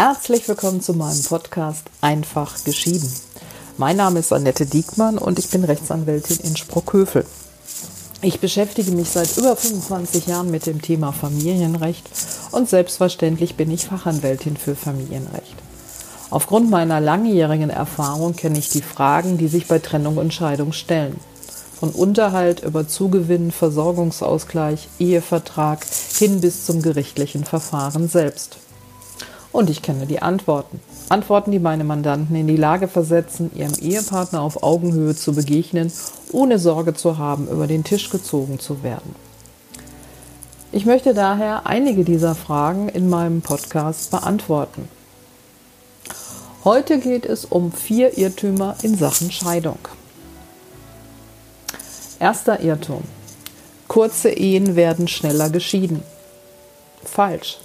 Herzlich willkommen zu meinem Podcast Einfach geschieden. Mein Name ist Annette Diekmann und ich bin Rechtsanwältin in Sprockhövel. Ich beschäftige mich seit über 25 Jahren mit dem Thema Familienrecht und selbstverständlich bin ich Fachanwältin für Familienrecht. Aufgrund meiner langjährigen Erfahrung kenne ich die Fragen, die sich bei Trennung und Scheidung stellen. Von Unterhalt über Zugewinn, Versorgungsausgleich, Ehevertrag hin bis zum gerichtlichen Verfahren selbst. Und ich kenne die Antworten. Antworten, die meine Mandanten in die Lage versetzen, ihrem Ehepartner auf Augenhöhe zu begegnen, ohne Sorge zu haben, über den Tisch gezogen zu werden. Ich möchte daher einige dieser Fragen in meinem Podcast beantworten. Heute geht es um vier Irrtümer in Sachen Scheidung. Erster Irrtum. Kurze Ehen werden schneller geschieden. Falsch.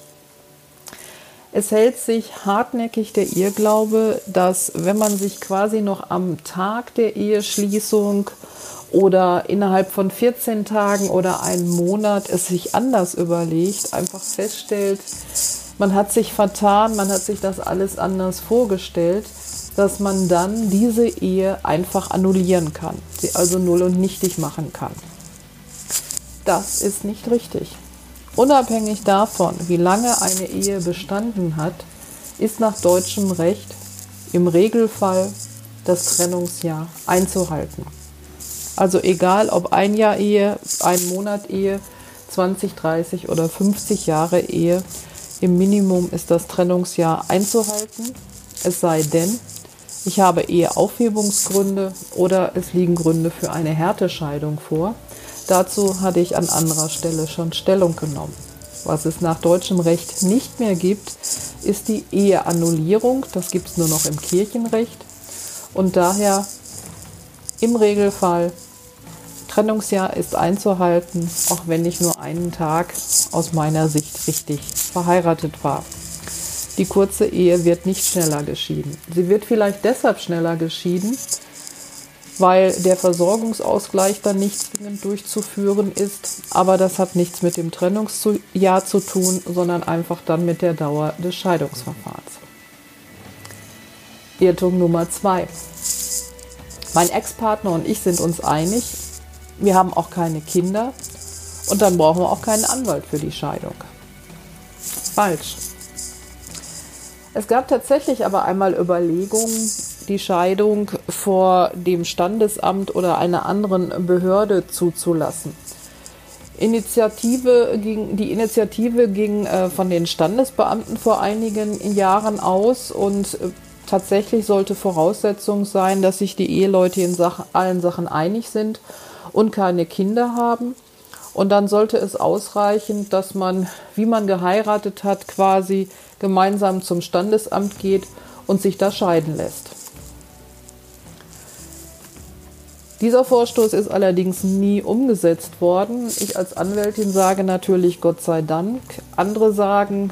Es hält sich hartnäckig der Irrglaube, dass wenn man sich quasi noch am Tag der Eheschließung oder innerhalb von 14 Tagen oder einem Monat es sich anders überlegt, einfach feststellt, man hat sich vertan, man hat sich das alles anders vorgestellt, dass man dann diese Ehe einfach annullieren kann, sie also null und nichtig machen kann. Das ist nicht richtig. Unabhängig davon, wie lange eine Ehe bestanden hat, ist nach deutschem Recht im Regelfall das Trennungsjahr einzuhalten. Also egal ob ein Jahr Ehe, ein Monat Ehe, 20, 30 oder 50 Jahre Ehe, im Minimum ist das Trennungsjahr einzuhalten, es sei denn, ich habe Eheaufhebungsgründe oder es liegen Gründe für eine Härtescheidung vor. Dazu hatte ich an anderer Stelle schon Stellung genommen. Was es nach deutschem Recht nicht mehr gibt, ist die Eheannullierung. Das gibt es nur noch im Kirchenrecht. Und daher im Regelfall Trennungsjahr ist einzuhalten, auch wenn ich nur einen Tag aus meiner Sicht richtig verheiratet war. Die kurze Ehe wird nicht schneller geschieden. Sie wird vielleicht deshalb schneller geschieden, weil der Versorgungsausgleich dann nicht zwingend durchzuführen ist. Aber das hat nichts mit dem Trennungsjahr zu tun, sondern einfach dann mit der Dauer des Scheidungsverfahrens. Irrtum Nummer zwei. Mein Ex-Partner und ich sind uns einig, wir haben auch keine Kinder und dann brauchen wir auch keinen Anwalt für die Scheidung. Falsch. Es gab tatsächlich aber einmal Überlegungen, die Scheidung vor dem Standesamt oder einer anderen Behörde zuzulassen. Initiative ging, die Initiative ging äh, von den Standesbeamten vor einigen Jahren aus und äh, tatsächlich sollte Voraussetzung sein, dass sich die Eheleute in Sachen, allen Sachen einig sind und keine Kinder haben. Und dann sollte es ausreichen, dass man, wie man geheiratet hat, quasi gemeinsam zum Standesamt geht und sich da scheiden lässt. Dieser Vorstoß ist allerdings nie umgesetzt worden. Ich als Anwältin sage natürlich Gott sei Dank. Andere sagen,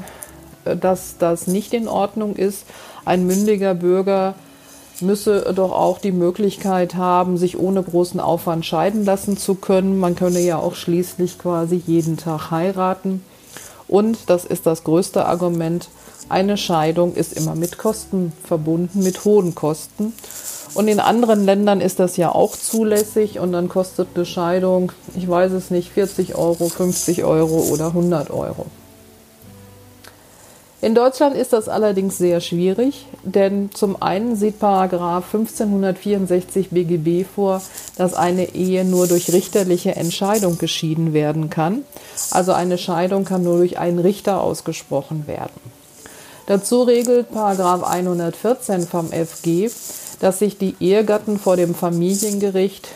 äh, dass das nicht in Ordnung ist. Ein mündiger Bürger müsse doch auch die Möglichkeit haben, sich ohne großen Aufwand scheiden lassen zu können. Man könne ja auch schließlich quasi jeden Tag heiraten. Und das ist das größte Argument, eine Scheidung ist immer mit Kosten verbunden, mit hohen Kosten. Und in anderen Ländern ist das ja auch zulässig und dann kostet eine Scheidung, ich weiß es nicht, 40 Euro, 50 Euro oder 100 Euro. In Deutschland ist das allerdings sehr schwierig, denn zum einen sieht Paragraph 1564 BGB vor, dass eine Ehe nur durch richterliche Entscheidung geschieden werden kann. Also eine Scheidung kann nur durch einen Richter ausgesprochen werden. Dazu regelt Paragraph 114 vom FG, dass sich die Ehegatten vor dem Familiengericht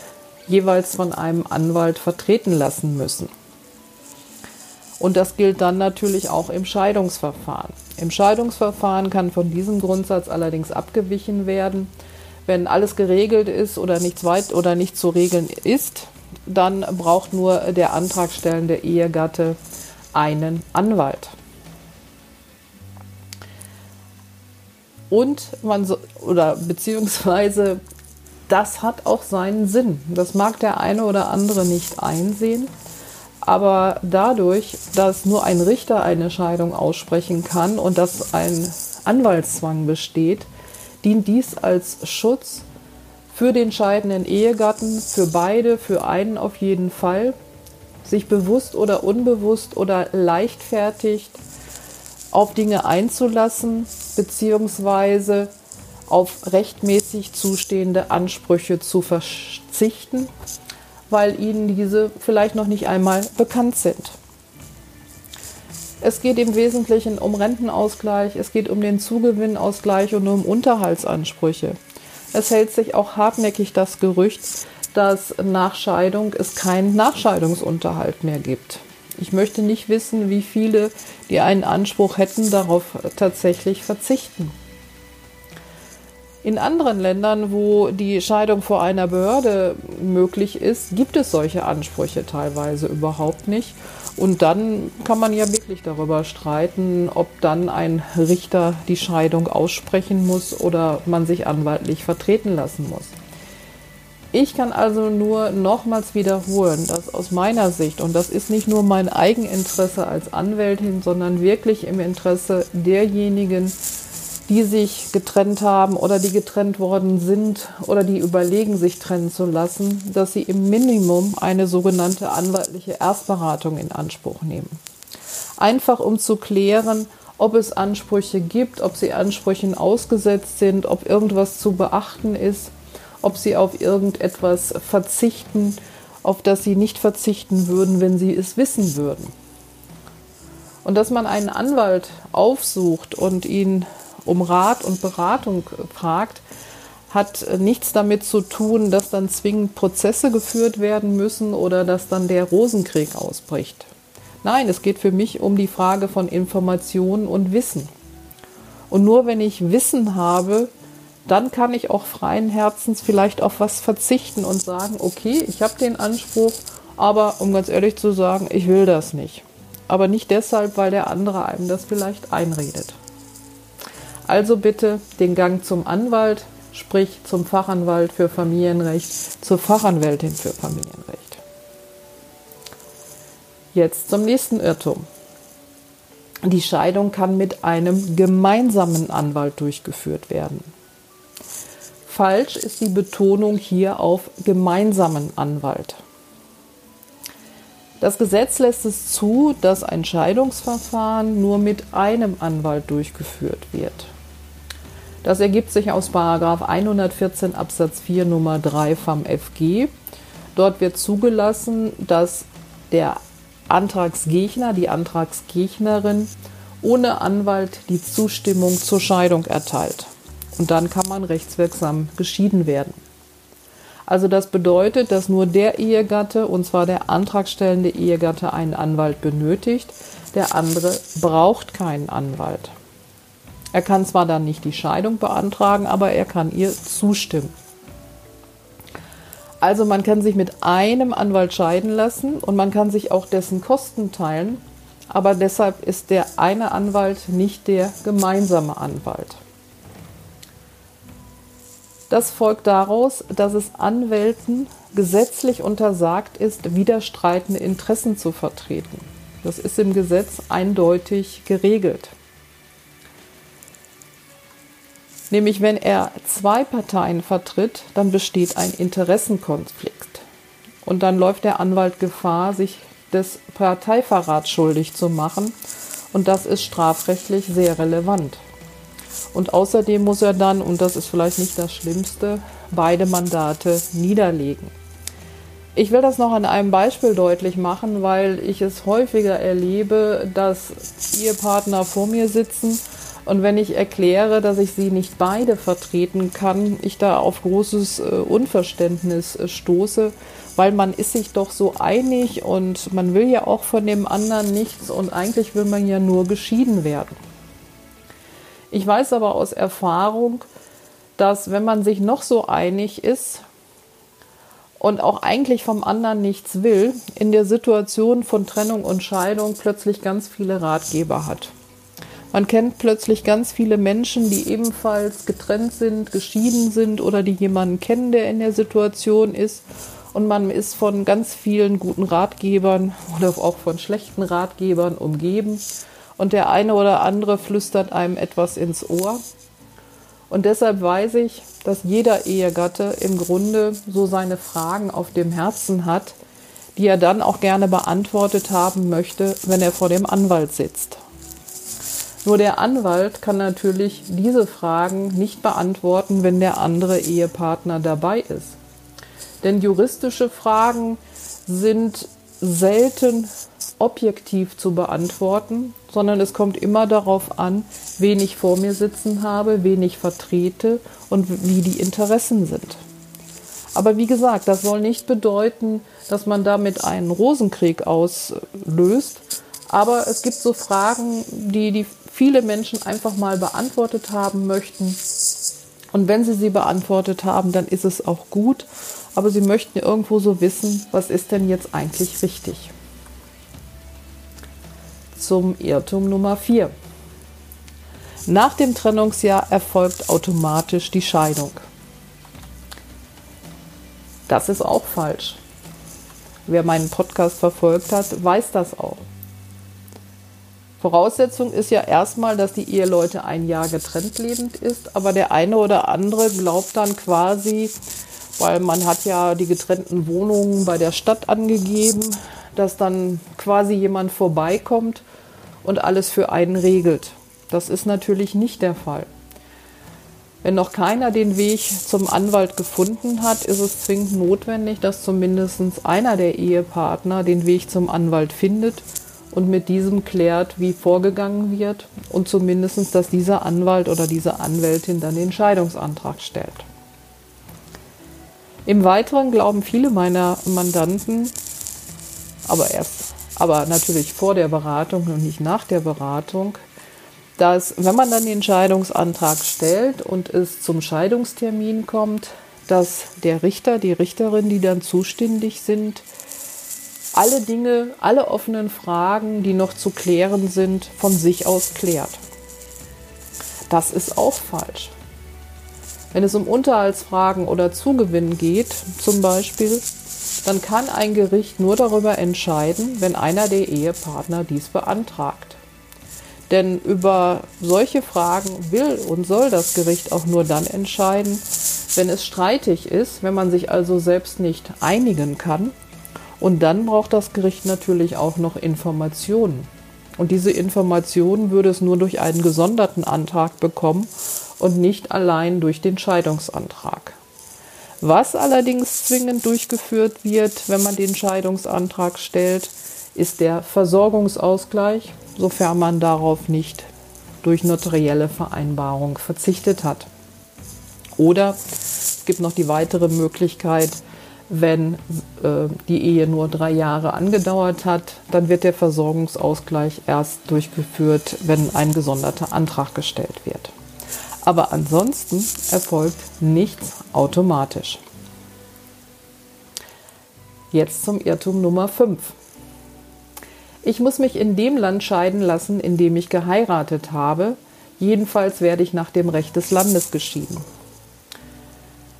jeweils von einem Anwalt vertreten lassen müssen. Und das gilt dann natürlich auch im Scheidungsverfahren. Im Scheidungsverfahren kann von diesem Grundsatz allerdings abgewichen werden. Wenn alles geregelt ist oder nichts weit oder nicht zu regeln ist, dann braucht nur der antragstellende Ehegatte einen Anwalt. Und man so, oder beziehungsweise das hat auch seinen Sinn. Das mag der eine oder andere nicht einsehen. Aber dadurch, dass nur ein Richter eine Scheidung aussprechen kann und dass ein Anwaltszwang besteht, dient dies als Schutz für den scheidenden Ehegatten, für beide, für einen auf jeden Fall, sich bewusst oder unbewusst oder leichtfertig auf Dinge einzulassen, beziehungsweise auf rechtmäßig zustehende Ansprüche zu verzichten, weil ihnen diese vielleicht noch nicht einmal bekannt sind. Es geht im Wesentlichen um Rentenausgleich, es geht um den Zugewinnausgleich und um Unterhaltsansprüche. Es hält sich auch hartnäckig das Gerücht, dass nach Scheidung es keinen Nachscheidungsunterhalt mehr gibt. Ich möchte nicht wissen, wie viele, die einen Anspruch hätten, darauf tatsächlich verzichten. In anderen Ländern, wo die Scheidung vor einer Behörde möglich ist, gibt es solche Ansprüche teilweise überhaupt nicht. Und dann kann man ja wirklich darüber streiten, ob dann ein Richter die Scheidung aussprechen muss oder man sich anwaltlich vertreten lassen muss. Ich kann also nur nochmals wiederholen, dass aus meiner Sicht, und das ist nicht nur mein Eigeninteresse als Anwältin, sondern wirklich im Interesse derjenigen, die sich getrennt haben oder die getrennt worden sind oder die überlegen, sich trennen zu lassen, dass sie im Minimum eine sogenannte anwaltliche Erstberatung in Anspruch nehmen. Einfach um zu klären, ob es Ansprüche gibt, ob sie Ansprüchen ausgesetzt sind, ob irgendwas zu beachten ist, ob sie auf irgendetwas verzichten, auf das sie nicht verzichten würden, wenn sie es wissen würden. Und dass man einen Anwalt aufsucht und ihn um Rat und Beratung fragt, hat nichts damit zu tun, dass dann zwingend Prozesse geführt werden müssen oder dass dann der Rosenkrieg ausbricht. Nein, es geht für mich um die Frage von Information und Wissen. Und nur wenn ich Wissen habe, dann kann ich auch freien Herzens vielleicht auf was verzichten und sagen, okay, ich habe den Anspruch, aber um ganz ehrlich zu sagen, ich will das nicht. Aber nicht deshalb, weil der andere einem das vielleicht einredet. Also bitte den Gang zum Anwalt, sprich zum Fachanwalt für Familienrecht, zur Fachanwältin für Familienrecht. Jetzt zum nächsten Irrtum. Die Scheidung kann mit einem gemeinsamen Anwalt durchgeführt werden. Falsch ist die Betonung hier auf gemeinsamen Anwalt. Das Gesetz lässt es zu, dass ein Scheidungsverfahren nur mit einem Anwalt durchgeführt wird. Das ergibt sich aus 114 Absatz 4 Nummer 3 vom FG. Dort wird zugelassen, dass der Antragsgegner, die Antragsgegnerin ohne Anwalt die Zustimmung zur Scheidung erteilt. Und dann kann man rechtswirksam geschieden werden. Also das bedeutet, dass nur der Ehegatte, und zwar der antragstellende Ehegatte, einen Anwalt benötigt. Der andere braucht keinen Anwalt. Er kann zwar dann nicht die Scheidung beantragen, aber er kann ihr zustimmen. Also man kann sich mit einem Anwalt scheiden lassen und man kann sich auch dessen Kosten teilen, aber deshalb ist der eine Anwalt nicht der gemeinsame Anwalt. Das folgt daraus, dass es Anwälten gesetzlich untersagt ist, widerstreitende Interessen zu vertreten. Das ist im Gesetz eindeutig geregelt. Nämlich wenn er zwei Parteien vertritt, dann besteht ein Interessenkonflikt. Und dann läuft der Anwalt Gefahr, sich des Parteiverrats schuldig zu machen. Und das ist strafrechtlich sehr relevant. Und außerdem muss er dann, und das ist vielleicht nicht das Schlimmste, beide Mandate niederlegen. Ich will das noch an einem Beispiel deutlich machen, weil ich es häufiger erlebe, dass Ehepartner vor mir sitzen und wenn ich erkläre, dass ich sie nicht beide vertreten kann, ich da auf großes äh, Unverständnis äh, stoße, weil man ist sich doch so einig und man will ja auch von dem anderen nichts und eigentlich will man ja nur geschieden werden. Ich weiß aber aus Erfahrung, dass wenn man sich noch so einig ist und auch eigentlich vom anderen nichts will, in der Situation von Trennung und Scheidung plötzlich ganz viele Ratgeber hat. Man kennt plötzlich ganz viele Menschen, die ebenfalls getrennt sind, geschieden sind oder die jemanden kennen, der in der Situation ist. Und man ist von ganz vielen guten Ratgebern oder auch von schlechten Ratgebern umgeben. Und der eine oder andere flüstert einem etwas ins Ohr. Und deshalb weiß ich, dass jeder Ehegatte im Grunde so seine Fragen auf dem Herzen hat, die er dann auch gerne beantwortet haben möchte, wenn er vor dem Anwalt sitzt. Nur der Anwalt kann natürlich diese Fragen nicht beantworten, wenn der andere Ehepartner dabei ist. Denn juristische Fragen sind selten objektiv zu beantworten, sondern es kommt immer darauf an, wen ich vor mir sitzen habe, wen ich vertrete und wie die Interessen sind. Aber wie gesagt, das soll nicht bedeuten, dass man damit einen Rosenkrieg auslöst. Aber es gibt so Fragen, die, die viele Menschen einfach mal beantwortet haben möchten. Und wenn sie sie beantwortet haben, dann ist es auch gut. Aber sie möchten irgendwo so wissen, was ist denn jetzt eigentlich richtig zum Irrtum Nummer 4. Nach dem Trennungsjahr erfolgt automatisch die Scheidung. Das ist auch falsch. Wer meinen Podcast verfolgt hat, weiß das auch. Voraussetzung ist ja erstmal, dass die Eheleute ein Jahr getrennt lebend ist, aber der eine oder andere glaubt dann quasi, weil man hat ja die getrennten Wohnungen bei der Stadt angegeben, dass dann quasi jemand vorbeikommt und alles für einen regelt. Das ist natürlich nicht der Fall. Wenn noch keiner den Weg zum Anwalt gefunden hat, ist es zwingend notwendig, dass zumindest einer der Ehepartner den Weg zum Anwalt findet und mit diesem klärt, wie vorgegangen wird und zumindest, dass dieser Anwalt oder diese Anwältin dann den Scheidungsantrag stellt. Im Weiteren glauben viele meiner Mandanten, aber erst, aber natürlich vor der Beratung und nicht nach der Beratung, dass wenn man dann den Scheidungsantrag stellt und es zum Scheidungstermin kommt, dass der Richter, die Richterin, die dann zuständig sind, alle Dinge, alle offenen Fragen, die noch zu klären sind, von sich aus klärt. Das ist auch falsch. Wenn es um Unterhaltsfragen oder Zugewinn geht, zum Beispiel, dann kann ein Gericht nur darüber entscheiden, wenn einer der Ehepartner dies beantragt. Denn über solche Fragen will und soll das Gericht auch nur dann entscheiden, wenn es streitig ist, wenn man sich also selbst nicht einigen kann. Und dann braucht das Gericht natürlich auch noch Informationen. Und diese Informationen würde es nur durch einen gesonderten Antrag bekommen und nicht allein durch den Scheidungsantrag. Was allerdings zwingend durchgeführt wird, wenn man den Scheidungsantrag stellt, ist der Versorgungsausgleich, sofern man darauf nicht durch notarielle Vereinbarung verzichtet hat. Oder es gibt noch die weitere Möglichkeit, wenn äh, die Ehe nur drei Jahre angedauert hat, dann wird der Versorgungsausgleich erst durchgeführt, wenn ein gesonderter Antrag gestellt wird. Aber ansonsten erfolgt nichts automatisch. Jetzt zum Irrtum Nummer 5. Ich muss mich in dem Land scheiden lassen, in dem ich geheiratet habe. Jedenfalls werde ich nach dem Recht des Landes geschieden.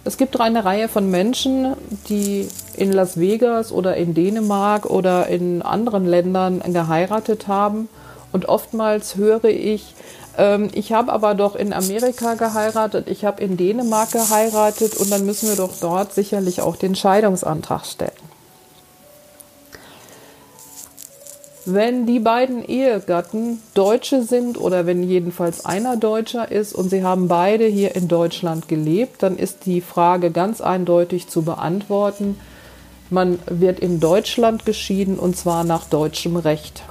Es gibt eine Reihe von Menschen, die in Las Vegas oder in Dänemark oder in anderen Ländern geheiratet haben. Und oftmals höre ich, ich habe aber doch in Amerika geheiratet, ich habe in Dänemark geheiratet und dann müssen wir doch dort sicherlich auch den Scheidungsantrag stellen. Wenn die beiden Ehegatten Deutsche sind oder wenn jedenfalls einer Deutscher ist und sie haben beide hier in Deutschland gelebt, dann ist die Frage ganz eindeutig zu beantworten. Man wird in Deutschland geschieden und zwar nach deutschem Recht.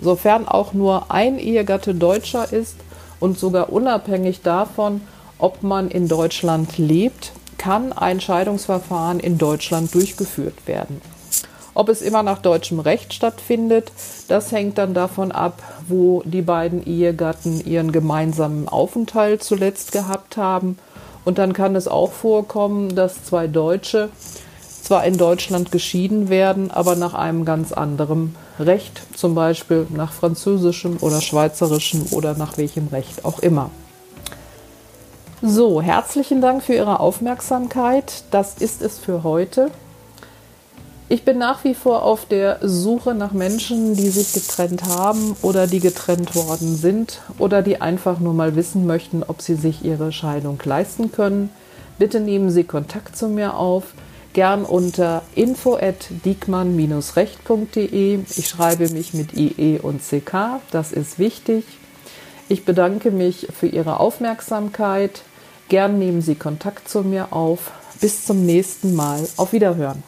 Sofern auch nur ein Ehegatte Deutscher ist und sogar unabhängig davon, ob man in Deutschland lebt, kann ein Scheidungsverfahren in Deutschland durchgeführt werden. Ob es immer nach deutschem Recht stattfindet, das hängt dann davon ab, wo die beiden Ehegatten ihren gemeinsamen Aufenthalt zuletzt gehabt haben. Und dann kann es auch vorkommen, dass zwei Deutsche zwar in Deutschland geschieden werden, aber nach einem ganz anderen Recht, zum Beispiel nach französischem oder schweizerischem oder nach welchem Recht auch immer. So, herzlichen Dank für Ihre Aufmerksamkeit. Das ist es für heute. Ich bin nach wie vor auf der Suche nach Menschen, die sich getrennt haben oder die getrennt worden sind oder die einfach nur mal wissen möchten, ob sie sich ihre Scheidung leisten können. Bitte nehmen Sie Kontakt zu mir auf, gern unter info@diekmann-recht.de. Ich schreibe mich mit IE und CK, das ist wichtig. Ich bedanke mich für Ihre Aufmerksamkeit. Gern nehmen Sie Kontakt zu mir auf. Bis zum nächsten Mal. Auf Wiederhören.